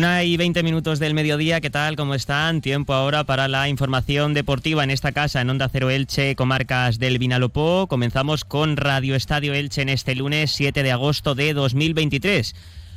Una y veinte minutos del mediodía, ¿qué tal? ¿Cómo están? Tiempo ahora para la información deportiva en esta casa, en Onda Cero Elche, comarcas del Vinalopó. Comenzamos con Radio Estadio Elche en este lunes 7 de agosto de 2023.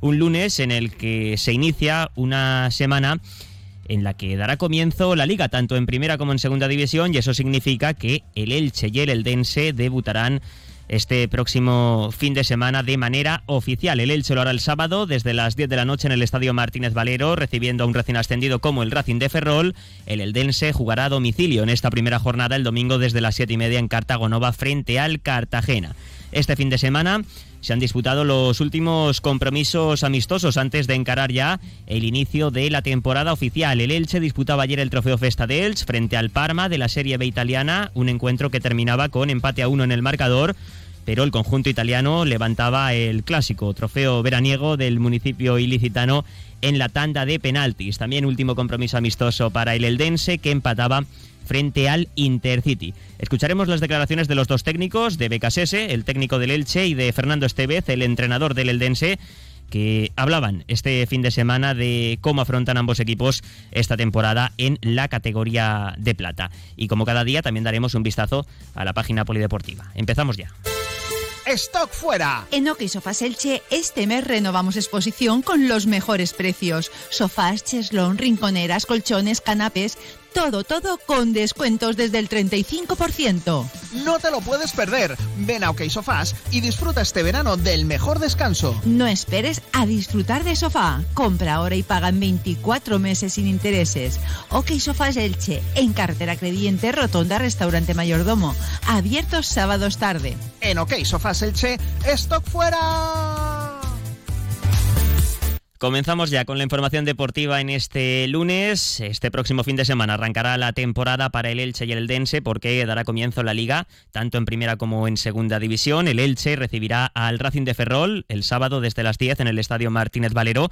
Un lunes en el que se inicia una semana en la que dará comienzo la liga, tanto en primera como en segunda división, y eso significa que el Elche y el Eldense debutarán este próximo fin de semana de manera oficial. El Elche lo hará el sábado desde las 10 de la noche en el Estadio Martínez Valero, recibiendo a un recién ascendido como el Racing de Ferrol. El Eldense jugará a domicilio en esta primera jornada el domingo desde las 7 y media en Cartagonova frente al Cartagena. Este fin de semana se han disputado los últimos compromisos amistosos antes de encarar ya el inicio de la temporada oficial. El Elche disputaba ayer el trofeo Festa de Elche frente al Parma de la Serie B italiana, un encuentro que terminaba con empate a uno en el marcador pero el conjunto italiano levantaba el clásico trofeo veraniego del municipio ilicitano en la tanda de penaltis. También último compromiso amistoso para el Eldense que empataba frente al Intercity. Escucharemos las declaraciones de los dos técnicos, de Becasese, el técnico del Elche, y de Fernando Estevez, el entrenador del Eldense, que hablaban este fin de semana de cómo afrontan ambos equipos esta temporada en la categoría de plata. Y como cada día también daremos un vistazo a la página polideportiva. Empezamos ya. ¡Stock fuera! En OK Sofás Elche, este mes renovamos exposición con los mejores precios. Sofás, cheslón, rinconeras, colchones, canapés todo, todo con descuentos desde el 35%. No te lo puedes perder. Ven a OK Sofás y disfruta este verano del mejor descanso. No esperes a disfrutar de sofá. Compra ahora y paga en 24 meses sin intereses. OK Sofás Elche, en carretera Crediente, Rotonda, Restaurante Mayordomo. Abiertos sábados tarde. En OK Sofás Elche, stock fuera. Comenzamos ya con la información deportiva en este lunes. Este próximo fin de semana arrancará la temporada para el Elche y el Dense porque dará comienzo la liga, tanto en primera como en segunda división. El Elche recibirá al Racing de Ferrol el sábado desde las 10 en el Estadio Martínez Valero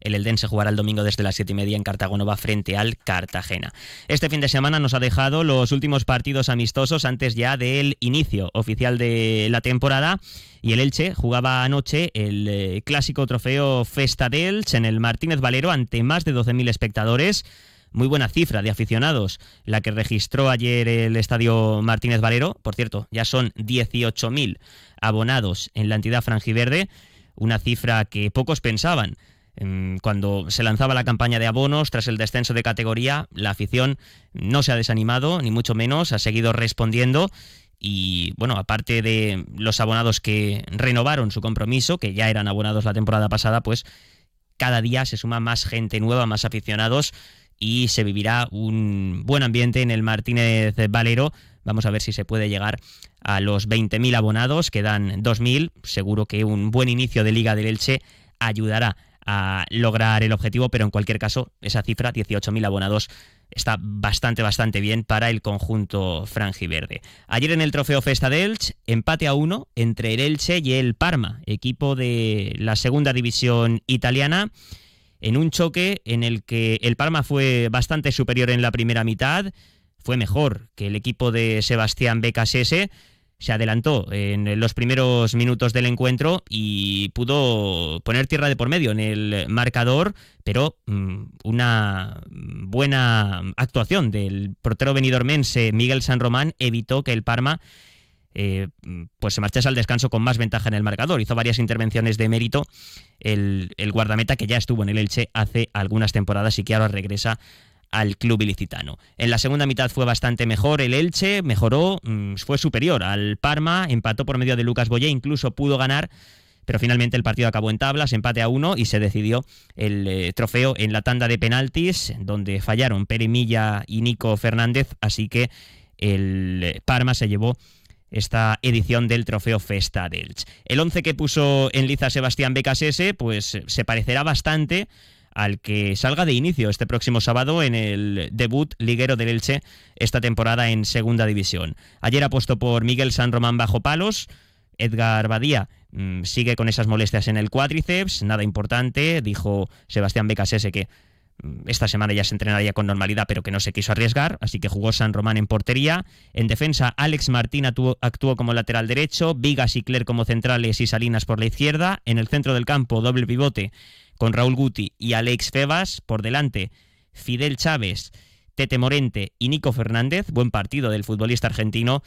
el Eldense jugará el domingo desde las 7 y media en Cartagonova frente al Cartagena. Este fin de semana nos ha dejado los últimos partidos amistosos antes ya del inicio oficial de la temporada. Y el Elche jugaba anoche el eh, clásico trofeo Festa de Elche en el Martínez Valero ante más de 12.000 espectadores muy buena cifra de aficionados la que registró ayer el estadio Martínez Valero. Por cierto, ya son 18.000 abonados en la entidad franjiverde, una cifra que pocos pensaban cuando se lanzaba la campaña de abonos tras el descenso de categoría, la afición no se ha desanimado, ni mucho menos, ha seguido respondiendo. Y bueno, aparte de los abonados que renovaron su compromiso, que ya eran abonados la temporada pasada, pues cada día se suma más gente nueva, más aficionados y se vivirá un buen ambiente en el Martínez Valero. Vamos a ver si se puede llegar a los 20.000 abonados, quedan 2.000. Seguro que un buen inicio de Liga del Elche ayudará a lograr el objetivo, pero en cualquier caso, esa cifra, 18.000 abonados, está bastante, bastante bien para el conjunto franjiverde. Ayer en el trofeo Festa de Elche, empate a uno entre el Elche y el Parma, equipo de la segunda división italiana, en un choque en el que el Parma fue bastante superior en la primera mitad, fue mejor que el equipo de Sebastián Becasese, se adelantó en los primeros minutos del encuentro y pudo poner tierra de por medio en el marcador, pero mm, una buena actuación del portero venidormense Miguel San Román evitó que el Parma eh, pues se marchase al descanso con más ventaja en el marcador. Hizo varias intervenciones de mérito el, el guardameta que ya estuvo en el Elche hace algunas temporadas y que ahora regresa al club ilicitano. En la segunda mitad fue bastante mejor el Elche, mejoró, mm, fue superior al Parma, empató por medio de Lucas Boyé, incluso pudo ganar, pero finalmente el partido acabó en tablas, empate a uno y se decidió el eh, trofeo en la tanda de penaltis, donde fallaron Pere Milla y Nico Fernández, así que el eh, Parma se llevó esta edición del trofeo Festa Elche. El 11 que puso en liza Sebastián Becasese, pues se parecerá bastante al que salga de inicio este próximo sábado en el debut liguero del Elche esta temporada en Segunda División. Ayer apostó por Miguel San Román bajo palos. Edgar Badía mm, sigue con esas molestias en el cuádriceps, nada importante, dijo Sebastián Becasese que mm, esta semana ya se entrenaría con normalidad, pero que no se quiso arriesgar, así que jugó San Román en portería. En defensa, Alex Martín actuó, actuó, como lateral derecho, Vigas y Cler como centrales y Salinas por la izquierda. En el centro del campo, doble pivote con Raúl Guti y Alex Febas. Por delante, Fidel Chávez, Tete Morente y Nico Fernández. Buen partido del futbolista argentino.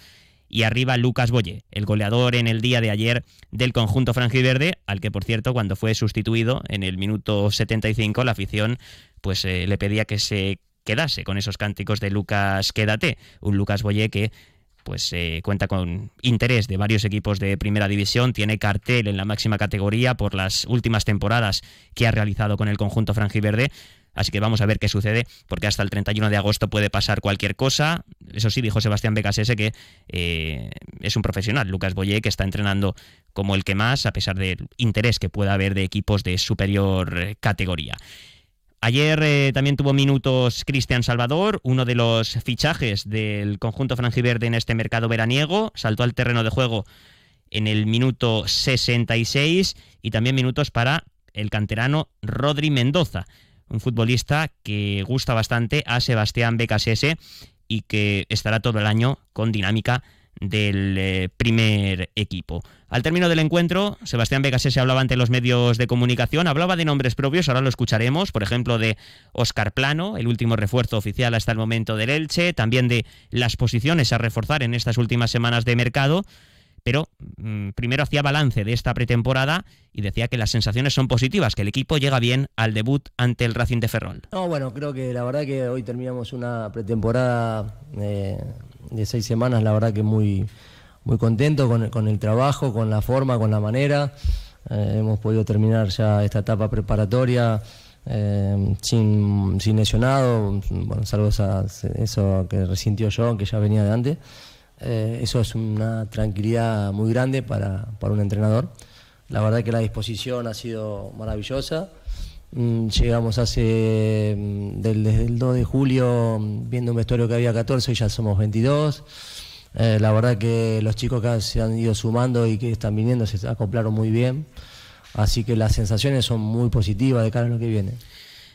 Y arriba Lucas Boye, el goleador en el día de ayer del conjunto franjiverde, al que por cierto cuando fue sustituido en el minuto 75 la afición pues eh, le pedía que se quedase con esos cánticos de Lucas Quédate, un Lucas Boye que pues eh, cuenta con interés de varios equipos de primera división, tiene cartel en la máxima categoría por las últimas temporadas que ha realizado con el conjunto franjiverde. Así que vamos a ver qué sucede, porque hasta el 31 de agosto puede pasar cualquier cosa. Eso sí, dijo Sebastián Becasese que eh, es un profesional, Lucas Boyé, que está entrenando como el que más, a pesar del interés que pueda haber de equipos de superior categoría. Ayer eh, también tuvo minutos Cristian Salvador, uno de los fichajes del conjunto franjiverde en este mercado veraniego. Saltó al terreno de juego en el minuto 66 y también minutos para el canterano Rodri Mendoza, un futbolista que gusta bastante a Sebastián Becasese y que estará todo el año con dinámica del eh, primer equipo. Al término del encuentro, Sebastián Becasese hablaba ante los medios de comunicación, hablaba de nombres propios, ahora lo escucharemos, por ejemplo de Oscar Plano, el último refuerzo oficial hasta el momento del Elche, también de las posiciones a reforzar en estas últimas semanas de mercado, pero mm, primero hacía balance de esta pretemporada y decía que las sensaciones son positivas, que el equipo llega bien al debut ante el Racing de Ferrol. No, bueno, creo que la verdad que hoy terminamos una pretemporada eh, de seis semanas, la verdad que muy, muy contento con, con el trabajo, con la forma, con la manera. Eh, hemos podido terminar ya esta etapa preparatoria eh, sin, sin lesionado, bueno, salvo eso que resintió yo, que ya venía de antes. Eh, eso es una tranquilidad muy grande para, para, un entrenador. La verdad que la disposición ha sido maravillosa. Mm, llegamos hace, mm, desde el 2 de julio, mm, viendo un vestuario que había 14 y ya somos 22. Eh, la verdad que los chicos que se han ido sumando y que están viniendo se acoplaron muy bien. Así que las sensaciones son muy positivas de cara a lo que viene.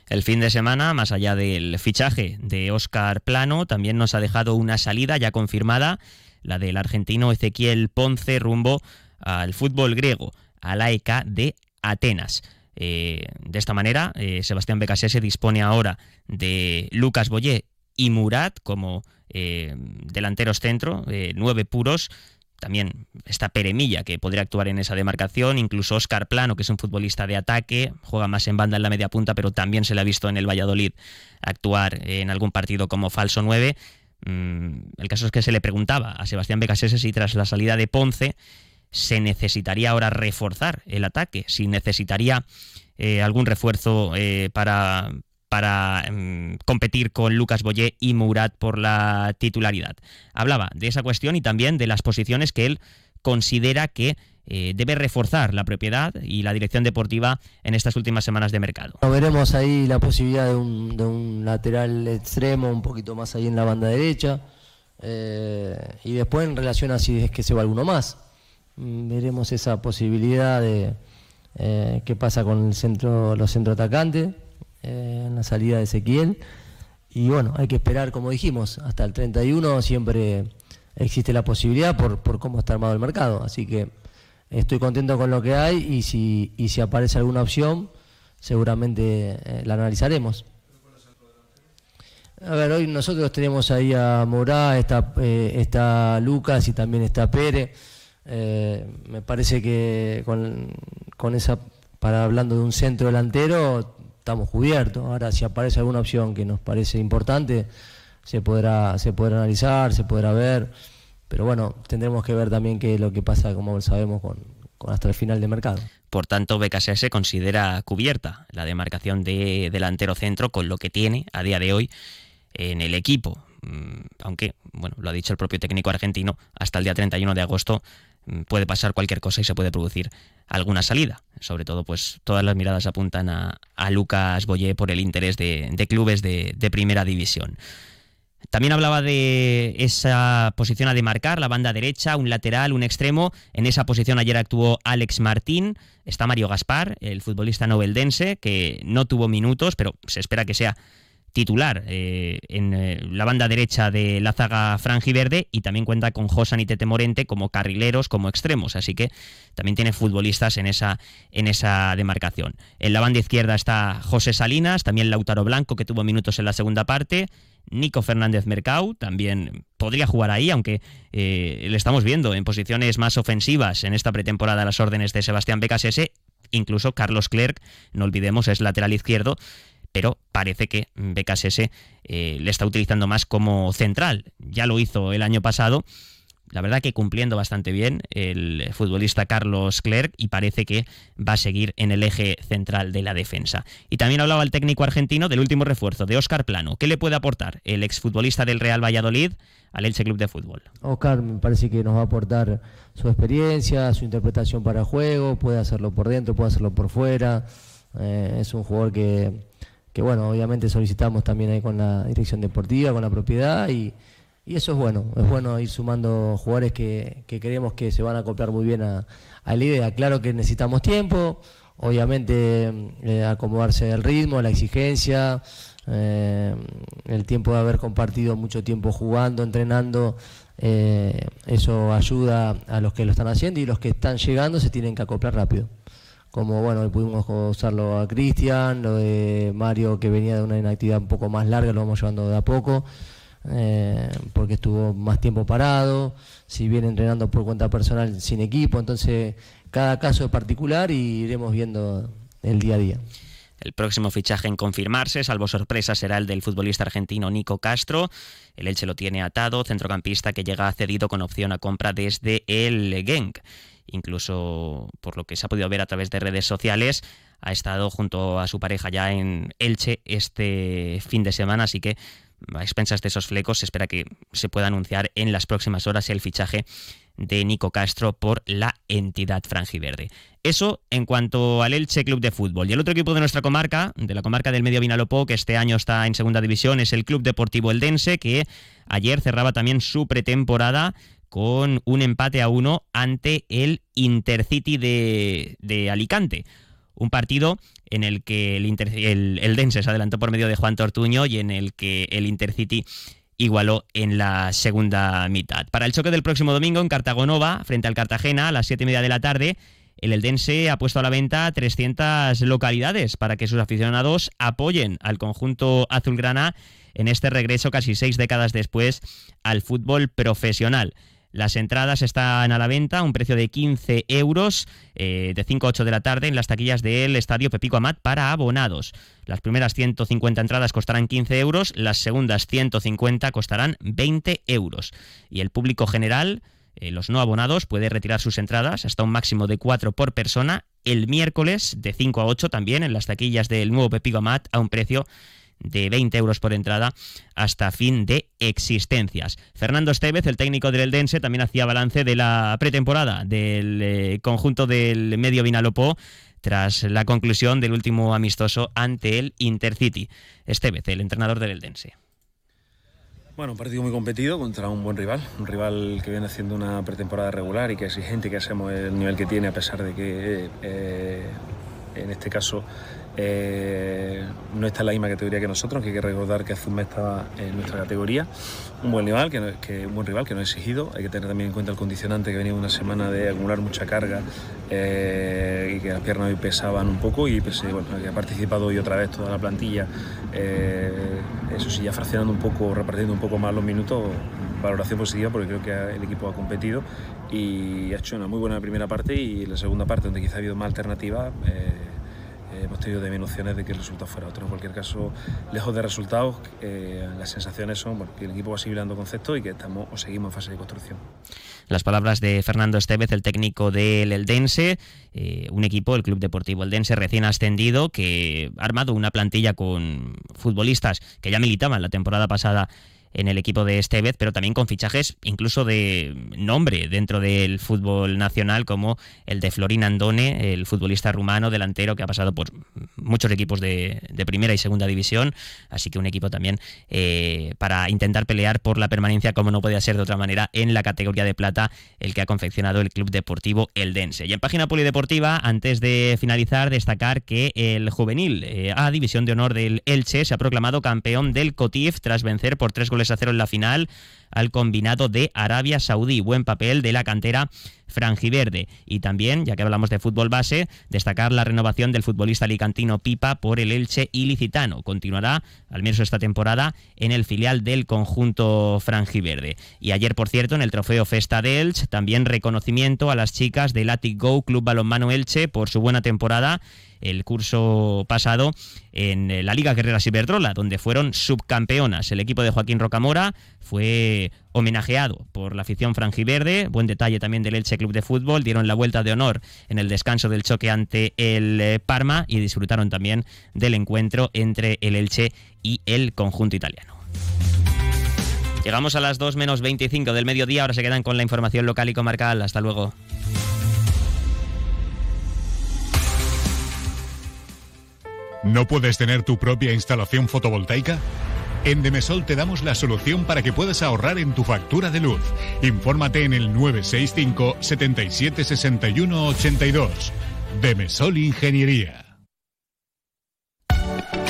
El fin de semana, más allá del fichaje de Óscar Plano, también nos ha dejado una salida ya confirmada, la del argentino Ezequiel Ponce rumbo al fútbol griego, a la ECA de Atenas. Eh, de esta manera, eh, Sebastián Becasese dispone ahora de Lucas Boyé y Murat como eh, delanteros centro, nueve puros. También está Peremilla, que podría actuar en esa demarcación. Incluso Oscar Plano, que es un futbolista de ataque, juega más en banda en la media punta, pero también se le ha visto en el Valladolid actuar en algún partido como falso 9. Mm, el caso es que se le preguntaba a Sebastián Becasese si tras la salida de Ponce se necesitaría ahora reforzar el ataque, si necesitaría eh, algún refuerzo eh, para, para em, competir con Lucas Boyé y Murat por la titularidad. Hablaba de esa cuestión y también de las posiciones que él considera que eh, debe reforzar la propiedad y la dirección deportiva en estas últimas semanas de mercado. Veremos ahí la posibilidad de un, de un lateral extremo un poquito más ahí en la banda derecha y después en relación a si es que se va alguno más. Mm, veremos esa posibilidad de eh, qué pasa con el centro, los centroatacantes eh, en la salida de Ezequiel. Y bueno, hay que esperar, como dijimos, hasta el 31 siempre existe la posibilidad por, por cómo está armado el mercado. Así que estoy contento con lo que hay y si, y si aparece alguna opción, seguramente eh, la analizaremos. A ver, hoy nosotros tenemos ahí a Morá, está, está Lucas y también está Pérez. Eh, me parece que con, con, esa, para hablando de un centro delantero, estamos cubiertos. Ahora, si aparece alguna opción que nos parece importante, se podrá, se podrá analizar, se podrá ver. Pero bueno, tendremos que ver también qué es lo que pasa, como sabemos, con, hasta el final de mercado. Por tanto, BKSS considera cubierta la demarcación de delantero centro con lo que tiene a día de hoy en el equipo. Mm, aunque, bueno, lo ha dicho el propio técnico argentino, hasta el día 31 de agosto puede pasar cualquier cosa y se puede producir alguna salida. Sobre todo, pues todas las miradas apuntan a, Lucas Boyé por el interés de, clubes de, primera división. También hablaba de esa posición a demarcar, la banda derecha, un lateral, un extremo. En esa posición ayer actuó Alex Martín, está Mario Gaspar, el futbolista noveldense, que no tuvo minutos, pero se espera que sea titular eh, en eh, la banda derecha de la zaga franjiverde y también cuenta con Josan y Tete Morente como carrileros, como extremos, así que también tiene futbolistas en esa, en esa demarcación. En la banda izquierda está José Salinas, también Lautaro Blanco, que tuvo minutos en la segunda parte, Nico Fernández Mercau también podría jugar ahí, aunque eh, le estamos viendo en posiciones más ofensivas en esta pretemporada a las órdenes de Sebastián Becasese. Incluso Carlos Clerc, no olvidemos, es lateral izquierdo, pero parece que Becasese eh, le está utilizando más como central. Ya lo hizo el año pasado la verdad que cumpliendo bastante bien el futbolista Carlos Clerc y parece que va a seguir en el eje central de la defensa. Y también hablaba el técnico argentino del último refuerzo, de Óscar Plano. ¿Qué le puede aportar el exfutbolista del Real Valladolid al Elche Club de Fútbol? Óscar me parece que nos va a aportar su experiencia, su interpretación para el juego, puede hacerlo por dentro, puede hacerlo por fuera. Eh, es un jugador que, que, bueno, obviamente solicitamos también ahí con la dirección deportiva, con la propiedad y y eso es bueno, es bueno ir sumando jugadores que, que creemos que se van a acoplar muy bien a, la idea. Claro que necesitamos tiempo, obviamente eh, acomodarse al ritmo, a la exigencia, eh, el tiempo de haber compartido mucho tiempo jugando, entrenando, eh, eso ayuda a los que lo están haciendo y los que están llegando se tienen que acoplar rápido. Como bueno, pudimos usarlo a Cristian, lo de Mario que venía de una inactividad un poco más larga, lo vamos llevando de a poco. Eh, porque estuvo más tiempo parado, si viene entrenando por cuenta personal sin equipo, entonces cada caso es particular y iremos viendo el día a día. El próximo fichaje en confirmarse, salvo sorpresa, será el del futbolista argentino Nico Castro. El Elche lo tiene atado, centrocampista que llega cedido con opción a compra desde el Genk. Incluso por lo que se ha podido ver a través de redes sociales, ha estado junto a su pareja ya en Elche este fin de semana, así que a expensas de esos flecos, se espera que se pueda anunciar en las próximas horas el fichaje de Nico Castro por la entidad franjiverde. Eso en cuanto al Elche Club de Fútbol. Y el otro equipo de nuestra comarca, de la comarca del Medio Vinalopó, que este año está en segunda división, es el Club Deportivo Eldense, que ayer cerraba también su pretemporada con un empate a uno ante el Intercity de, de Alicante. Un partido en el que el, el, Dense se adelantó por medio de Juan Tortuño y en el que el Intercity igualó en la segunda mitad. Para el choque del próximo domingo en Cartagonova, frente al Cartagena, a las siete y media de la tarde, el Eldense ha puesto a la venta 300 localidades para que sus aficionados apoyen al conjunto azulgrana en este regreso casi seis décadas después al fútbol profesional. Las entradas están a la venta a un precio de 15 euros eh, de 5 a 8 de la tarde en las taquillas del Estadio Pepico Amat para abonados. Las primeras 150 entradas costarán 15 euros, las segundas 150 costarán 20 euros. Y el público general, eh, los no abonados, puede retirar sus entradas hasta un máximo de 4 por persona el miércoles de 5 a 8 también en las taquillas del nuevo Pepico Amat a un precio de 20 euros por entrada hasta fin de existencias. Fernando Estevez, el técnico del Eldense, también hacía balance de la pretemporada del eh, conjunto del medio Vinalopó tras la conclusión del último amistoso ante el Intercity. Estevez, el entrenador del Eldense. Bueno, un partido muy competido contra un buen rival, un rival que viene haciendo una pretemporada regular y que exigente, que hacemos el nivel que tiene a pesar de que eh, en este caso eh, no está en la misma categoría que nosotros, que hay que recordar que Azumé estaba en nuestra categoría. Un buen rival, que, que, un buen rival que no ha exigido. Hay que tener también en cuenta el condicionante que venía una semana de acumular mucha carga eh, y que las piernas hoy pesaban un poco y ha participado hoy otra vez toda la plantilla. Eh, eso sí, ya fraccionando un poco, repartiendo un poco más los minutos, valoración positiva porque creo que el equipo ha competido y ha hecho una muy buena primera parte y la segunda parte donde quizá ha habido más alternativas hemos tenido también opciones de que el resultado fuera otro. En cualquier caso, lejos de resultados, eh, las sensaciones son que el equipo va asimilando conceptos y que estamos o seguimos en fase de construcción. Las palabras de Fernando Estevez, el técnico del Eldense, eh, un equipo, el Club Deportivo Eldense, recién ascendido, que ha armado una plantilla con futbolistas que ya militaban la temporada pasada en el equipo de Estevez, pero también con fichajes incluso de nombre dentro del fútbol nacional, como el de Florín Andone, el futbolista rumano delantero que ha pasado por muchos equipos de, primera y segunda división, así que un equipo también eh, para intentar pelear por la permanencia, como no podía ser de otra manera, en la categoría de plata, el que ha confeccionado el Club Deportivo Eldense. Y en página polideportiva, antes de finalizar, destacar que el juvenil eh, A División de Honor del Elche se ha proclamado campeón del COTIF tras vencer por tres goles a cero en la final al combinado de Arabia Saudí. Buen papel de la cantera franjiverde. Y también, ya que hablamos de fútbol base, destacar la renovación del futbolista alicantino Pipa por el Elche ilicitano. Continuará, al menos esta temporada, en el filial del conjunto franjiverde. Y ayer, por cierto, en el trofeo Festa de Elche, también reconocimiento a las chicas del Atic Go Club Balonmano Elche por su buena temporada el curso pasado en eh, la Liga Guerrera Ciberdrola, donde fueron subcampeonas. El equipo de Joaquín Rocamora fue homenajeado por la afición franjiverde, buen detalle también del Elche Club de Fútbol, dieron la vuelta de honor en el descanso del choque ante el eh, Parma y disfrutaron también del encuentro entre el Elche y el conjunto italiano. Llegamos a las 2 menos 25 del mediodía, ahora se quedan con la información local y comarcal. Hasta luego. ¿No puedes tener tu propia instalación fotovoltaica? En Demesol te damos la solución para que puedas ahorrar en tu factura de luz. Infórmate en el 965 77 61 82. Demesol Ingeniería.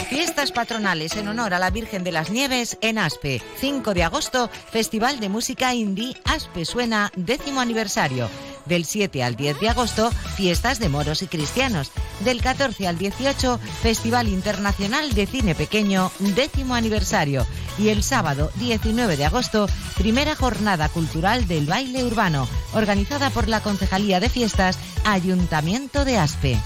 Fiestas patronales en honor a la Virgen de las Nieves en Aspe. 5 de agosto, Festival de Música Indie Aspe Suena, décimo aniversario. Del 7 al 10 de agosto, fiestas de moros y cristianos. Del 14 al 18, Festival Internacional de Cine Pequeño, décimo aniversario. Y el sábado 19 de agosto, primera jornada cultural del baile urbano, organizada por la Concejalía de Fiestas, Ayuntamiento de Aspe.